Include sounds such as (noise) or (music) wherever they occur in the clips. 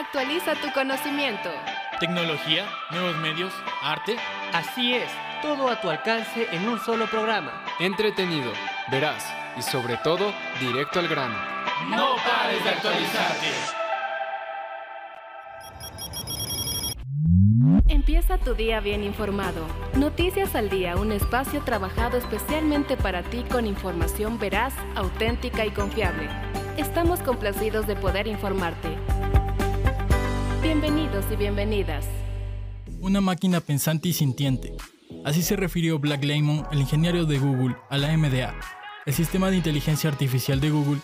Actualiza tu conocimiento. Tecnología, nuevos medios, arte. Así es, todo a tu alcance en un solo programa. Entretenido, veraz y sobre todo directo al grano. No pares de actualizarte. Empieza tu día bien informado. Noticias al día, un espacio trabajado especialmente para ti con información veraz, auténtica y confiable. Estamos complacidos de poder informarte. Bienvenidos y bienvenidas. Una máquina pensante y sintiente. Así se refirió Black Lemon, el ingeniero de Google, a la MDA. El sistema de inteligencia artificial de Google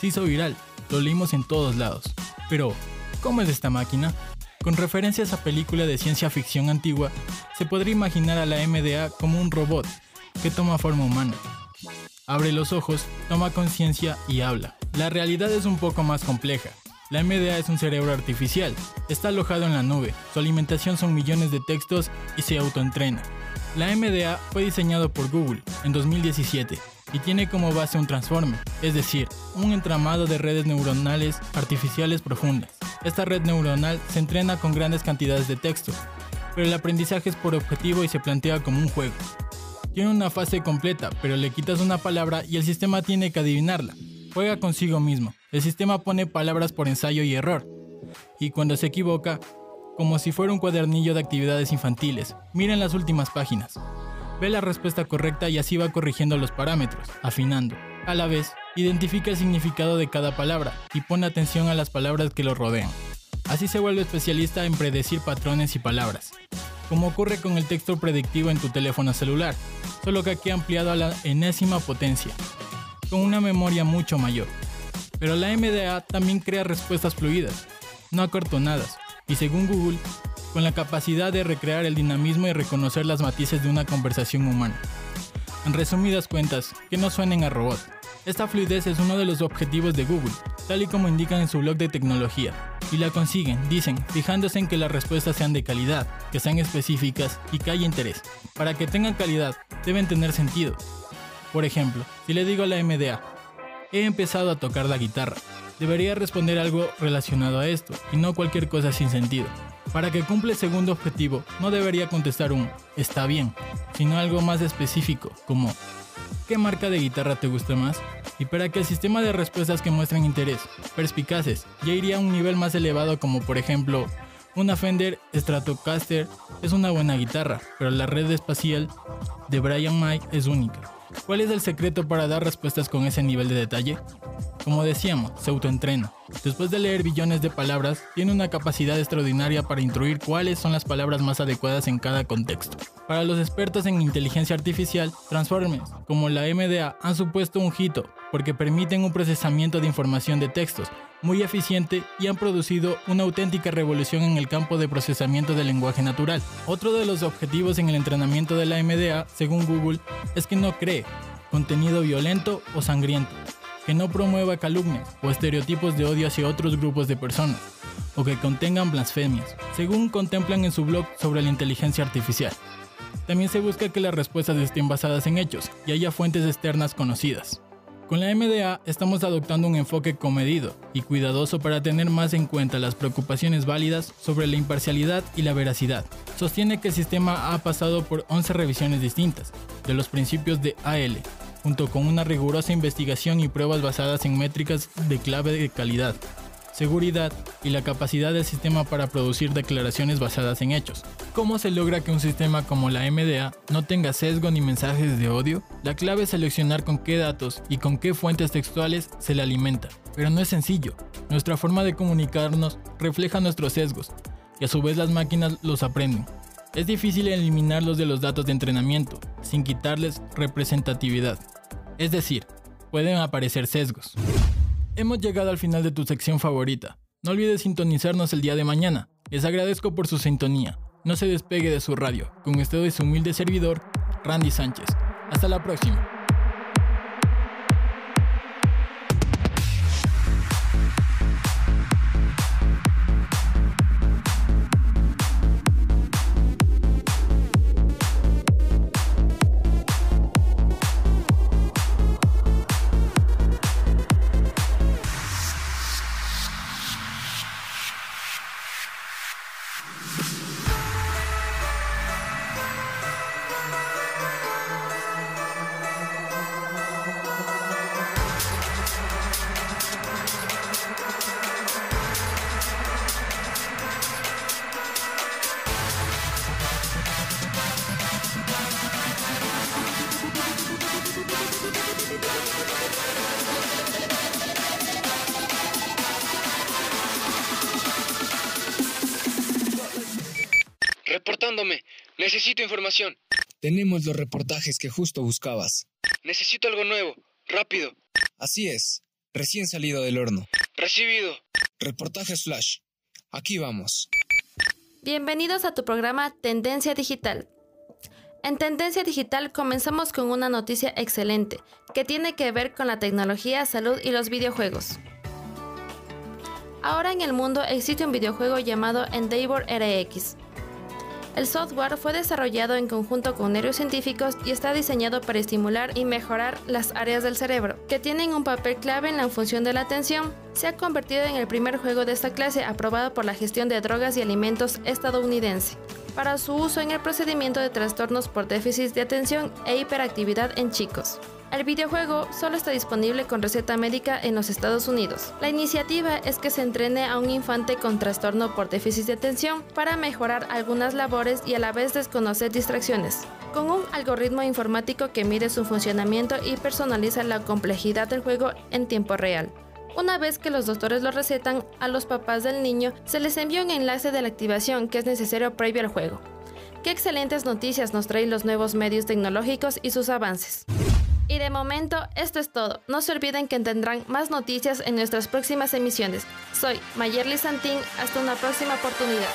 se hizo viral, lo leímos en todos lados. Pero, ¿cómo es esta máquina? Con referencias a película de ciencia ficción antigua, se podría imaginar a la MDA como un robot que toma forma humana. Abre los ojos, toma conciencia y habla. La realidad es un poco más compleja. La MDA es un cerebro artificial, está alojado en la nube, su alimentación son millones de textos y se autoentrena. La MDA fue diseñado por Google en 2017 y tiene como base un transformer, es decir, un entramado de redes neuronales artificiales profundas. Esta red neuronal se entrena con grandes cantidades de texto, pero el aprendizaje es por objetivo y se plantea como un juego. Tiene una fase completa, pero le quitas una palabra y el sistema tiene que adivinarla. Juega consigo mismo. El sistema pone palabras por ensayo y error. Y cuando se equivoca, como si fuera un cuadernillo de actividades infantiles, miren las últimas páginas. Ve la respuesta correcta y así va corrigiendo los parámetros, afinando. A la vez, identifica el significado de cada palabra y pone atención a las palabras que lo rodean. Así se vuelve especialista en predecir patrones y palabras, como ocurre con el texto predictivo en tu teléfono celular, solo que aquí ampliado a la enésima potencia, con una memoria mucho mayor. Pero la MDA también crea respuestas fluidas, no acortonadas, y según Google, con la capacidad de recrear el dinamismo y reconocer las matices de una conversación humana. En resumidas cuentas, que no suenen a robot. Esta fluidez es uno de los objetivos de Google, tal y como indican en su blog de tecnología. Y la consiguen, dicen, fijándose en que las respuestas sean de calidad, que sean específicas y que haya interés. Para que tengan calidad, deben tener sentido. Por ejemplo, si le digo a la MDA, he empezado a tocar la guitarra, debería responder algo relacionado a esto y no cualquier cosa sin sentido. Para que cumpla el segundo objetivo, no debería contestar un está bien, sino algo más específico, como ¿qué marca de guitarra te gusta más? Y para que el sistema de respuestas que muestren interés, perspicaces, ya iría a un nivel más elevado como por ejemplo, una Fender Stratocaster es una buena guitarra, pero la red espacial de Brian May es única. ¿Cuál es el secreto para dar respuestas con ese nivel de detalle? Como decíamos, se autoentrena. Después de leer billones de palabras, tiene una capacidad extraordinaria para instruir cuáles son las palabras más adecuadas en cada contexto. Para los expertos en inteligencia artificial, Transformers, como la MDA, han supuesto un hito, porque permiten un procesamiento de información de textos muy eficiente y han producido una auténtica revolución en el campo de procesamiento del lenguaje natural. Otro de los objetivos en el entrenamiento de la MDA, según Google, es que no cree contenido violento o sangriento, que no promueva calumnias o estereotipos de odio hacia otros grupos de personas, o que contengan blasfemias, según contemplan en su blog sobre la inteligencia artificial. También se busca que las respuestas estén basadas en hechos y haya fuentes externas conocidas. Con la MDA estamos adoptando un enfoque comedido y cuidadoso para tener más en cuenta las preocupaciones válidas sobre la imparcialidad y la veracidad. Sostiene que el sistema ha pasado por 11 revisiones distintas de los principios de AL, junto con una rigurosa investigación y pruebas basadas en métricas de clave de calidad, seguridad y la capacidad del sistema para producir declaraciones basadas en hechos. ¿Cómo se logra que un sistema como la MDA no tenga sesgo ni mensajes de odio? La clave es seleccionar con qué datos y con qué fuentes textuales se le alimenta. Pero no es sencillo. Nuestra forma de comunicarnos refleja nuestros sesgos y a su vez las máquinas los aprenden. Es difícil eliminarlos de los datos de entrenamiento sin quitarles representatividad. Es decir, pueden aparecer sesgos. Hemos llegado al final de tu sección favorita. No olvides sintonizarnos el día de mañana. Les agradezco por su sintonía. No se despegue de su radio. Con ustedes su humilde servidor, Randy Sánchez. Hasta la próxima. Necesito información. Tenemos los reportajes que justo buscabas. Necesito algo nuevo. Rápido. Así es. Recién salido del horno. Recibido. Reportajes Flash. Aquí vamos. Bienvenidos a tu programa Tendencia Digital. En Tendencia Digital comenzamos con una noticia excelente que tiene que ver con la tecnología, salud y los videojuegos. Ahora en el mundo existe un videojuego llamado Endeavor RX. El software fue desarrollado en conjunto con neurocientíficos y está diseñado para estimular y mejorar las áreas del cerebro, que tienen un papel clave en la función de la atención. Se ha convertido en el primer juego de esta clase aprobado por la gestión de drogas y alimentos estadounidense para su uso en el procedimiento de trastornos por déficit de atención e hiperactividad en chicos. El videojuego solo está disponible con receta médica en los Estados Unidos. La iniciativa es que se entrene a un infante con trastorno por déficit de atención para mejorar algunas labores y a la vez desconocer distracciones, con un algoritmo informático que mide su funcionamiento y personaliza la complejidad del juego en tiempo real. Una vez que los doctores lo recetan, a los papás del niño se les envía un enlace de la activación que es necesario previo al juego. Qué excelentes noticias nos traen los nuevos medios tecnológicos y sus avances. Y de momento, esto es todo. No se olviden que tendrán más noticias en nuestras próximas emisiones. Soy Mayerly Santín. Hasta una próxima oportunidad.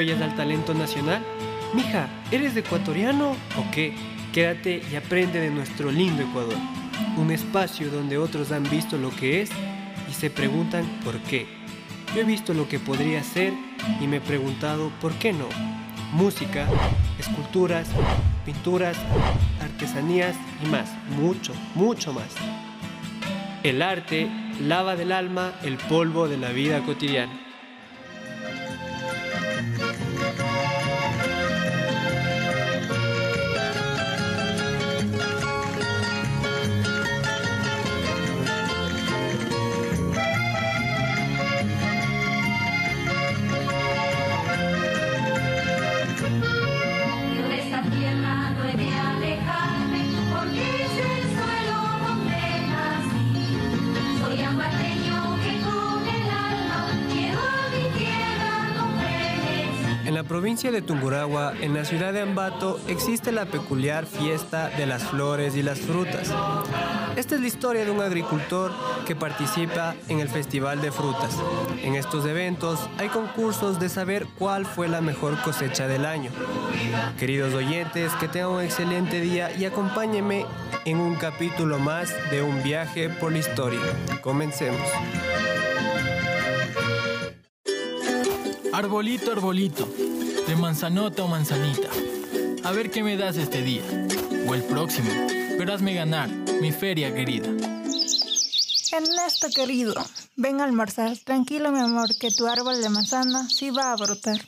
¿Apoyas al talento nacional? Mija, ¿eres ecuatoriano o qué? Quédate y aprende de nuestro lindo Ecuador. Un espacio donde otros han visto lo que es y se preguntan por qué. Yo he visto lo que podría ser y me he preguntado por qué no. Música, esculturas, pinturas, artesanías y más, mucho, mucho más. El arte lava del alma el polvo de la vida cotidiana. Provincia de Tungurahua, en la ciudad de Ambato, existe la peculiar fiesta de las flores y las frutas. Esta es la historia de un agricultor que participa en el Festival de Frutas. En estos eventos hay concursos de saber cuál fue la mejor cosecha del año. Queridos oyentes, que tengan un excelente día y acompáñenme en un capítulo más de un viaje por la historia. Comencemos. Arbolito, arbolito de manzanota o manzanita. A ver qué me das este día, o el próximo, pero hazme ganar, mi feria querida. Ernesto querido, ven a almorzar. Tranquilo, mi amor, que tu árbol de manzana sí va a brotar.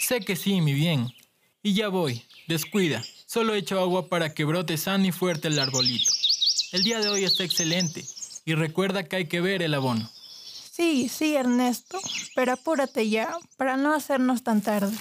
Sé que sí, mi bien. Y ya voy, descuida. Solo echo agua para que brote sano y fuerte el arbolito. El día de hoy está excelente. Y recuerda que hay que ver el abono. Sí, sí, Ernesto. Pero apúrate ya, para no hacernos tan tarde.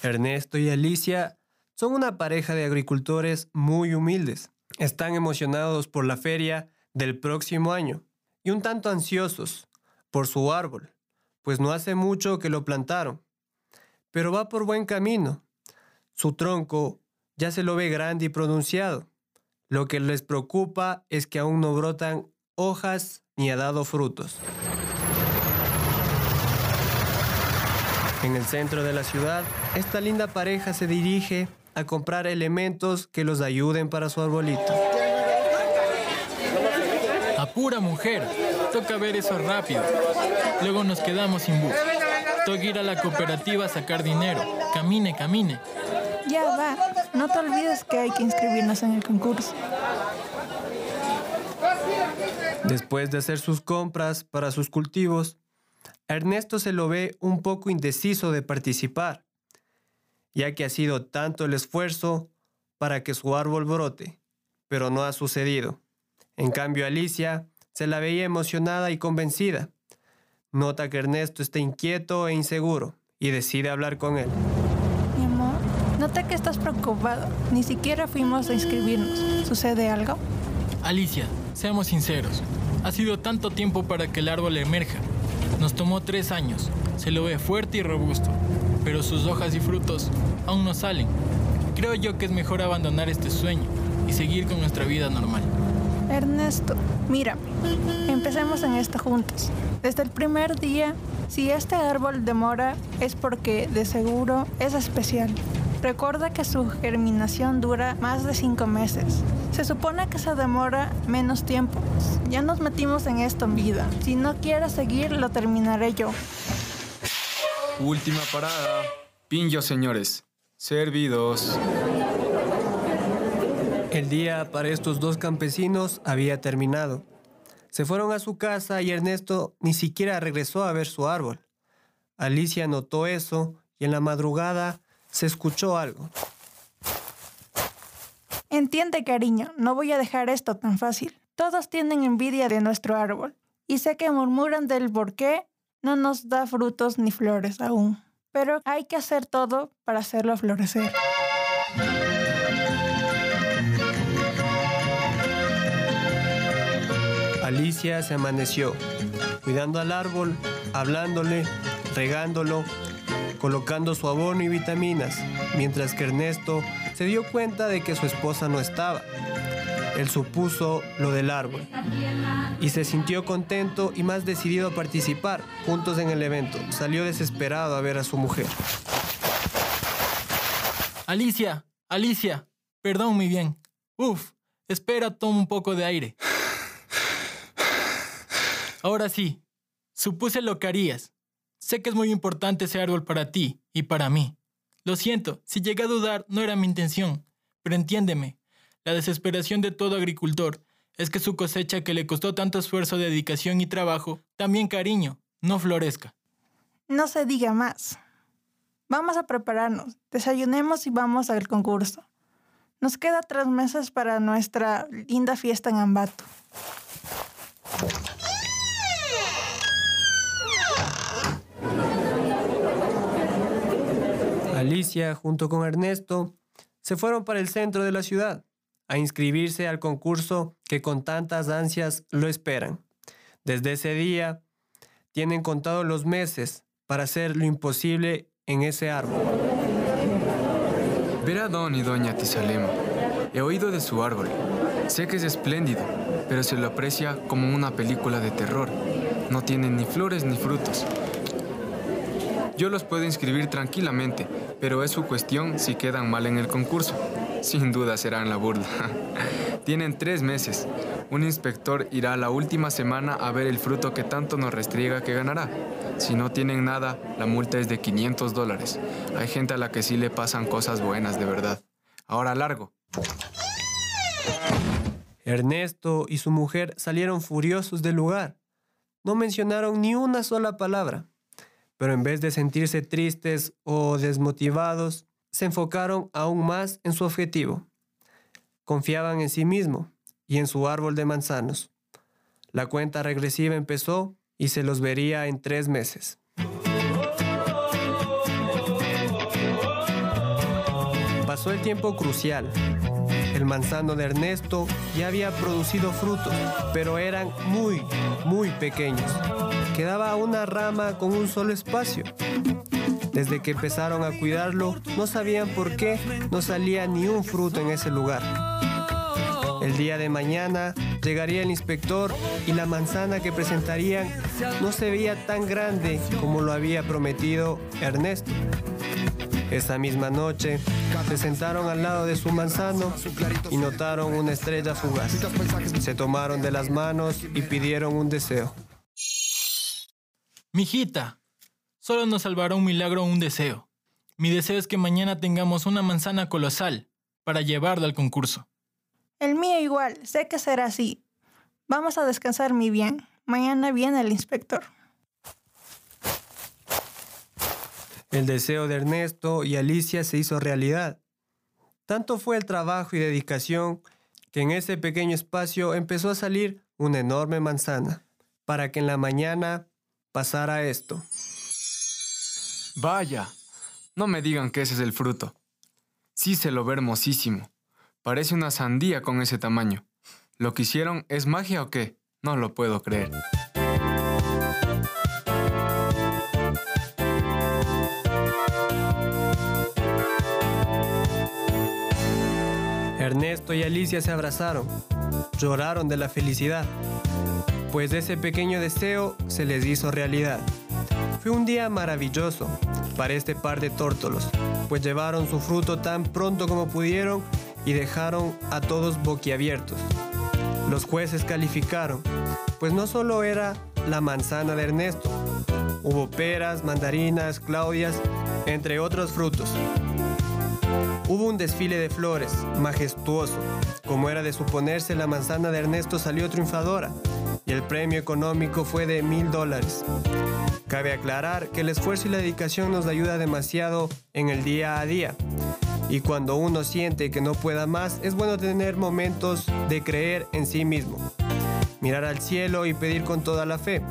Ernesto y Alicia son una pareja de agricultores muy humildes. Están emocionados por la feria del próximo año y un tanto ansiosos por su árbol, pues no hace mucho que lo plantaron. Pero va por buen camino. Su tronco ya se lo ve grande y pronunciado. Lo que les preocupa es que aún no brotan hojas ni ha dado frutos. En el centro de la ciudad, esta linda pareja se dirige a comprar elementos que los ayuden para su arbolito. Apura mujer, toca ver eso rápido. Luego nos quedamos sin bus. Toca ir a la cooperativa a sacar dinero. Camine, camine. Ya va, no te olvides que hay que inscribirnos en el concurso. Después de hacer sus compras para sus cultivos, Ernesto se lo ve un poco indeciso de participar, ya que ha sido tanto el esfuerzo para que su árbol brote, pero no ha sucedido. En cambio, Alicia se la veía emocionada y convencida. Nota que Ernesto está inquieto e inseguro y decide hablar con él. Nota que estás preocupado. Ni siquiera fuimos a inscribirnos. ¿Sucede algo? Alicia, seamos sinceros. Ha sido tanto tiempo para que el árbol emerja nos tomó tres años. Se lo ve fuerte y robusto, pero sus hojas y frutos aún no salen. Creo yo que es mejor abandonar este sueño y seguir con nuestra vida normal. Ernesto, mírame. Empecemos en esto juntos. Desde el primer día, si este árbol demora es porque de seguro es especial. Recuerda que su germinación dura más de cinco meses. Se supone que se demora menos tiempo. Ya nos metimos en esto en vida. Si no quieres seguir, lo terminaré yo. Última parada. Pinjo, señores. Servidos. El día para estos dos campesinos había terminado. Se fueron a su casa y Ernesto ni siquiera regresó a ver su árbol. Alicia notó eso y en la madrugada se escuchó algo. Entiende, cariño, no voy a dejar esto tan fácil. Todos tienen envidia de nuestro árbol y sé que murmuran del por qué no nos da frutos ni flores aún. Pero hay que hacer todo para hacerlo florecer. Alicia se amaneció, cuidando al árbol, hablándole, regándolo, colocando su abono y vitaminas, mientras que Ernesto se dio cuenta de que su esposa no estaba. Él supuso lo del árbol y se sintió contento y más decidido a participar juntos en el evento. Salió desesperado a ver a su mujer. Alicia, Alicia, perdón mi bien. Uf, espera, toma un poco de aire. Ahora sí, supuse lo que harías. Sé que es muy importante ese árbol para ti y para mí. Lo siento, si llegué a dudar no era mi intención, pero entiéndeme, la desesperación de todo agricultor es que su cosecha que le costó tanto esfuerzo, dedicación y trabajo, también cariño, no florezca. No se diga más. Vamos a prepararnos, desayunemos y vamos al concurso. Nos queda tres meses para nuestra linda fiesta en Ambato. Alicia, junto con Ernesto, se fueron para el centro de la ciudad a inscribirse al concurso que con tantas ansias lo esperan. Desde ese día, tienen contados los meses para hacer lo imposible en ese árbol. Ver a don y doña Tizalema. He oído de su árbol. Sé que es espléndido, pero se lo aprecia como una película de terror. No tiene ni flores ni frutos. Yo los puedo inscribir tranquilamente, pero es su cuestión si quedan mal en el concurso. Sin duda serán la burla. (laughs) Tienen tres meses. Un inspector irá la última semana a ver el fruto que tanto nos restriega que ganará. Si no tienen nada, la multa es de 500 dólares. Hay gente a la que sí le pasan cosas buenas de verdad. Ahora largo. Ernesto y su mujer salieron furiosos del lugar. No mencionaron ni una sola palabra pero en vez de sentirse tristes o desmotivados, se enfocaron aún más en su objetivo. Confiaban en sí mismo y en su árbol de manzanos. La cuenta regresiva empezó y se los vería en tres meses. Pasó el tiempo crucial. El manzano de Ernesto ya había producido frutos, pero eran muy, muy pequeños quedaba una rama con un solo espacio. Desde que empezaron a cuidarlo, no sabían por qué no salía ni un fruto en ese lugar. El día de mañana llegaría el inspector y la manzana que presentarían no se veía tan grande como lo había prometido Ernesto. Esa misma noche se sentaron al lado de su manzano y notaron una estrella fugaz. Se tomaron de las manos y pidieron un deseo. Mijita, solo nos salvará un milagro o un deseo. Mi deseo es que mañana tengamos una manzana colosal para llevarla al concurso. El mío igual, sé que será así. Vamos a descansar mi bien. Mañana viene el inspector. El deseo de Ernesto y Alicia se hizo realidad. Tanto fue el trabajo y dedicación que en ese pequeño espacio empezó a salir una enorme manzana, para que en la mañana pasara esto. Vaya, no me digan que ese es el fruto. Sí se lo ve hermosísimo. Parece una sandía con ese tamaño. ¿Lo que hicieron es magia o qué? No lo puedo creer. Ernesto y Alicia se abrazaron, lloraron de la felicidad, pues ese pequeño deseo se les hizo realidad. Fue un día maravilloso para este par de tórtolos, pues llevaron su fruto tan pronto como pudieron y dejaron a todos boquiabiertos. Los jueces calificaron, pues no solo era la manzana de Ernesto, hubo peras, mandarinas, claudias, entre otros frutos. Hubo un desfile de flores, majestuoso. Como era de suponerse, la manzana de Ernesto salió triunfadora y el premio económico fue de mil dólares. Cabe aclarar que el esfuerzo y la dedicación nos ayuda demasiado en el día a día. Y cuando uno siente que no pueda más, es bueno tener momentos de creer en sí mismo. Mirar al cielo y pedir con toda la fe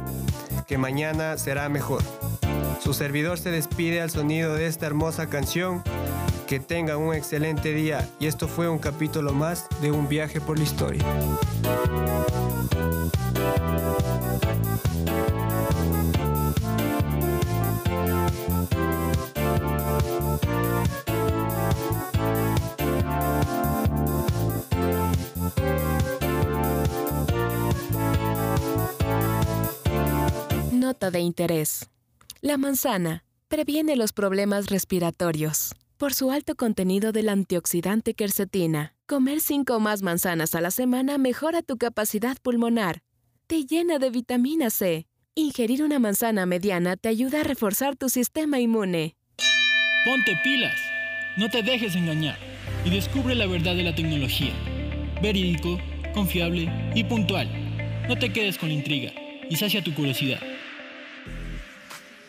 que mañana será mejor. Su servidor se despide al sonido de esta hermosa canción que tengan un excelente día y esto fue un capítulo más de un viaje por la historia. Nota de interés. La manzana previene los problemas respiratorios por su alto contenido del antioxidante quercetina. Comer cinco o más manzanas a la semana mejora tu capacidad pulmonar. Te llena de vitamina C. Ingerir una manzana mediana te ayuda a reforzar tu sistema inmune. Ponte pilas. No te dejes engañar y descubre la verdad de la tecnología. Verídico, confiable y puntual. No te quedes con la intriga y sacia tu curiosidad.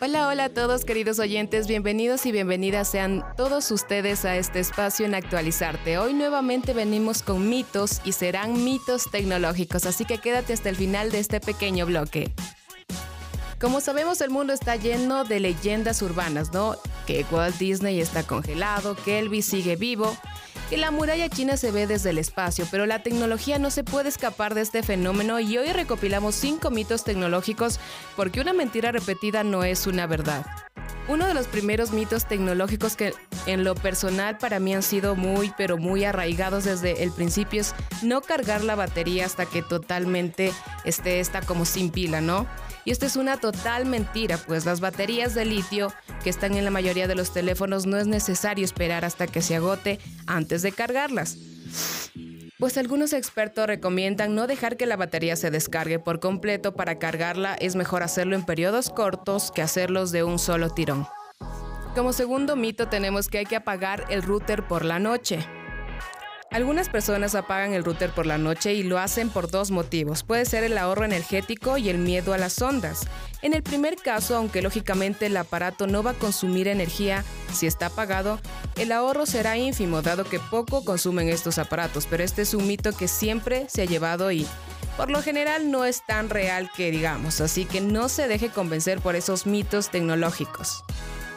Hola, hola a todos queridos oyentes, bienvenidos y bienvenidas sean todos ustedes a este espacio en Actualizarte. Hoy nuevamente venimos con mitos y serán mitos tecnológicos, así que quédate hasta el final de este pequeño bloque. Como sabemos, el mundo está lleno de leyendas urbanas, ¿no? Que Walt Disney está congelado, que Elvis sigue vivo, que la muralla china se ve desde el espacio, pero la tecnología no se puede escapar de este fenómeno y hoy recopilamos cinco mitos tecnológicos porque una mentira repetida no es una verdad. Uno de los primeros mitos tecnológicos que en lo personal para mí han sido muy pero muy arraigados desde el principio es no cargar la batería hasta que totalmente esté esta como sin pila, ¿no? Y esto es una total mentira, pues las baterías de litio que están en la mayoría de los teléfonos no es necesario esperar hasta que se agote antes de cargarlas. Pues algunos expertos recomiendan no dejar que la batería se descargue por completo para cargarla, es mejor hacerlo en periodos cortos que hacerlos de un solo tirón. Como segundo mito tenemos que hay que apagar el router por la noche. Algunas personas apagan el router por la noche y lo hacen por dos motivos. Puede ser el ahorro energético y el miedo a las ondas. En el primer caso, aunque lógicamente el aparato no va a consumir energía si está apagado, el ahorro será ínfimo dado que poco consumen estos aparatos, pero este es un mito que siempre se ha llevado y por lo general no es tan real que digamos, así que no se deje convencer por esos mitos tecnológicos.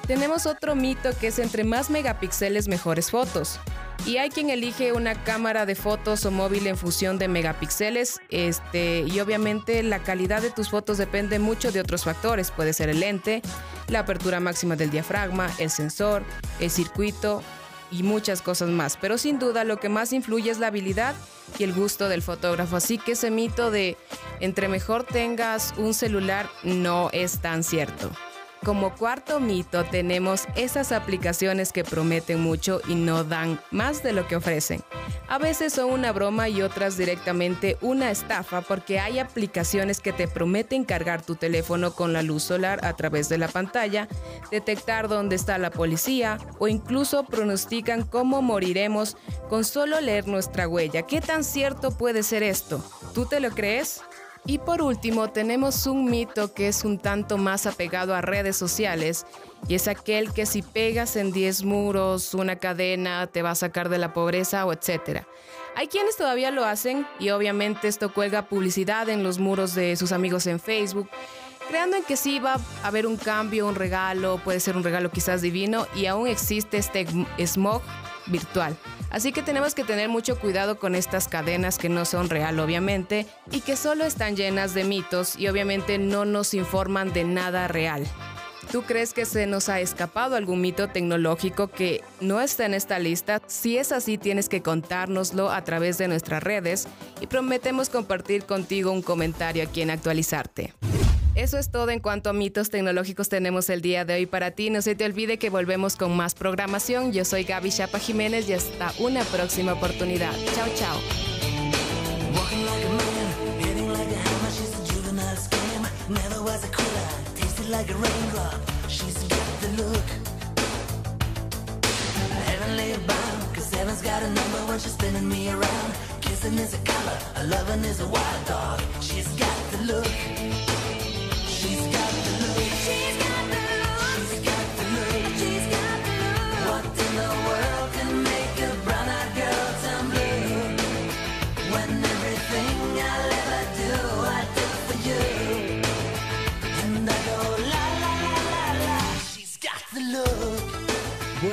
Tenemos otro mito que es entre más megapíxeles mejores fotos. Y hay quien elige una cámara de fotos o móvil en función de megapíxeles, este, y obviamente la calidad de tus fotos depende mucho de otros factores, puede ser el lente, la apertura máxima del diafragma, el sensor, el circuito y muchas cosas más, pero sin duda lo que más influye es la habilidad y el gusto del fotógrafo. Así que ese mito de entre mejor tengas un celular no es tan cierto. Como cuarto mito tenemos esas aplicaciones que prometen mucho y no dan más de lo que ofrecen. A veces son una broma y otras directamente una estafa porque hay aplicaciones que te prometen cargar tu teléfono con la luz solar a través de la pantalla, detectar dónde está la policía o incluso pronostican cómo moriremos con solo leer nuestra huella. ¿Qué tan cierto puede ser esto? ¿Tú te lo crees? Y por último, tenemos un mito que es un tanto más apegado a redes sociales y es aquel que si pegas en 10 muros una cadena te va a sacar de la pobreza o etcétera. Hay quienes todavía lo hacen y obviamente esto cuelga publicidad en los muros de sus amigos en Facebook, creando en que sí va a haber un cambio, un regalo, puede ser un regalo quizás divino y aún existe este smog virtual. Así que tenemos que tener mucho cuidado con estas cadenas que no son real obviamente y que solo están llenas de mitos y obviamente no nos informan de nada real. ¿Tú crees que se nos ha escapado algún mito tecnológico que no está en esta lista? Si es así, tienes que contárnoslo a través de nuestras redes y prometemos compartir contigo un comentario aquí en Actualizarte. Eso es todo en cuanto a mitos tecnológicos tenemos el día de hoy para ti. No se te olvide que volvemos con más programación. Yo soy Gaby Chapa Jiménez y hasta una próxima oportunidad. Chao, chao.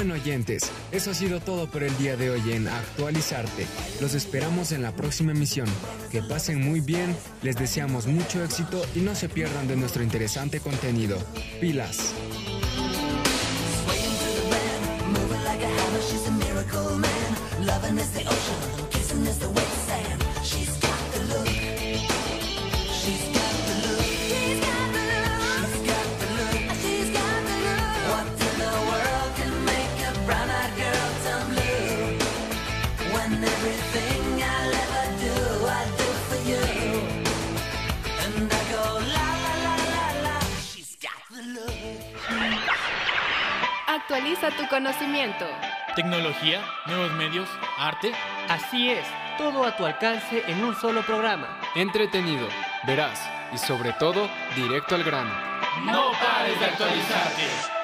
Bueno oyentes, eso ha sido todo por el día de hoy en Actualizarte. Los esperamos en la próxima emisión. Que pasen muy bien, les deseamos mucho éxito y no se pierdan de nuestro interesante contenido. Pilas. Actualiza tu conocimiento. Tecnología, nuevos medios, arte. Así es, todo a tu alcance en un solo programa. Entretenido, veraz y sobre todo directo al grano. No pares de actualizarte.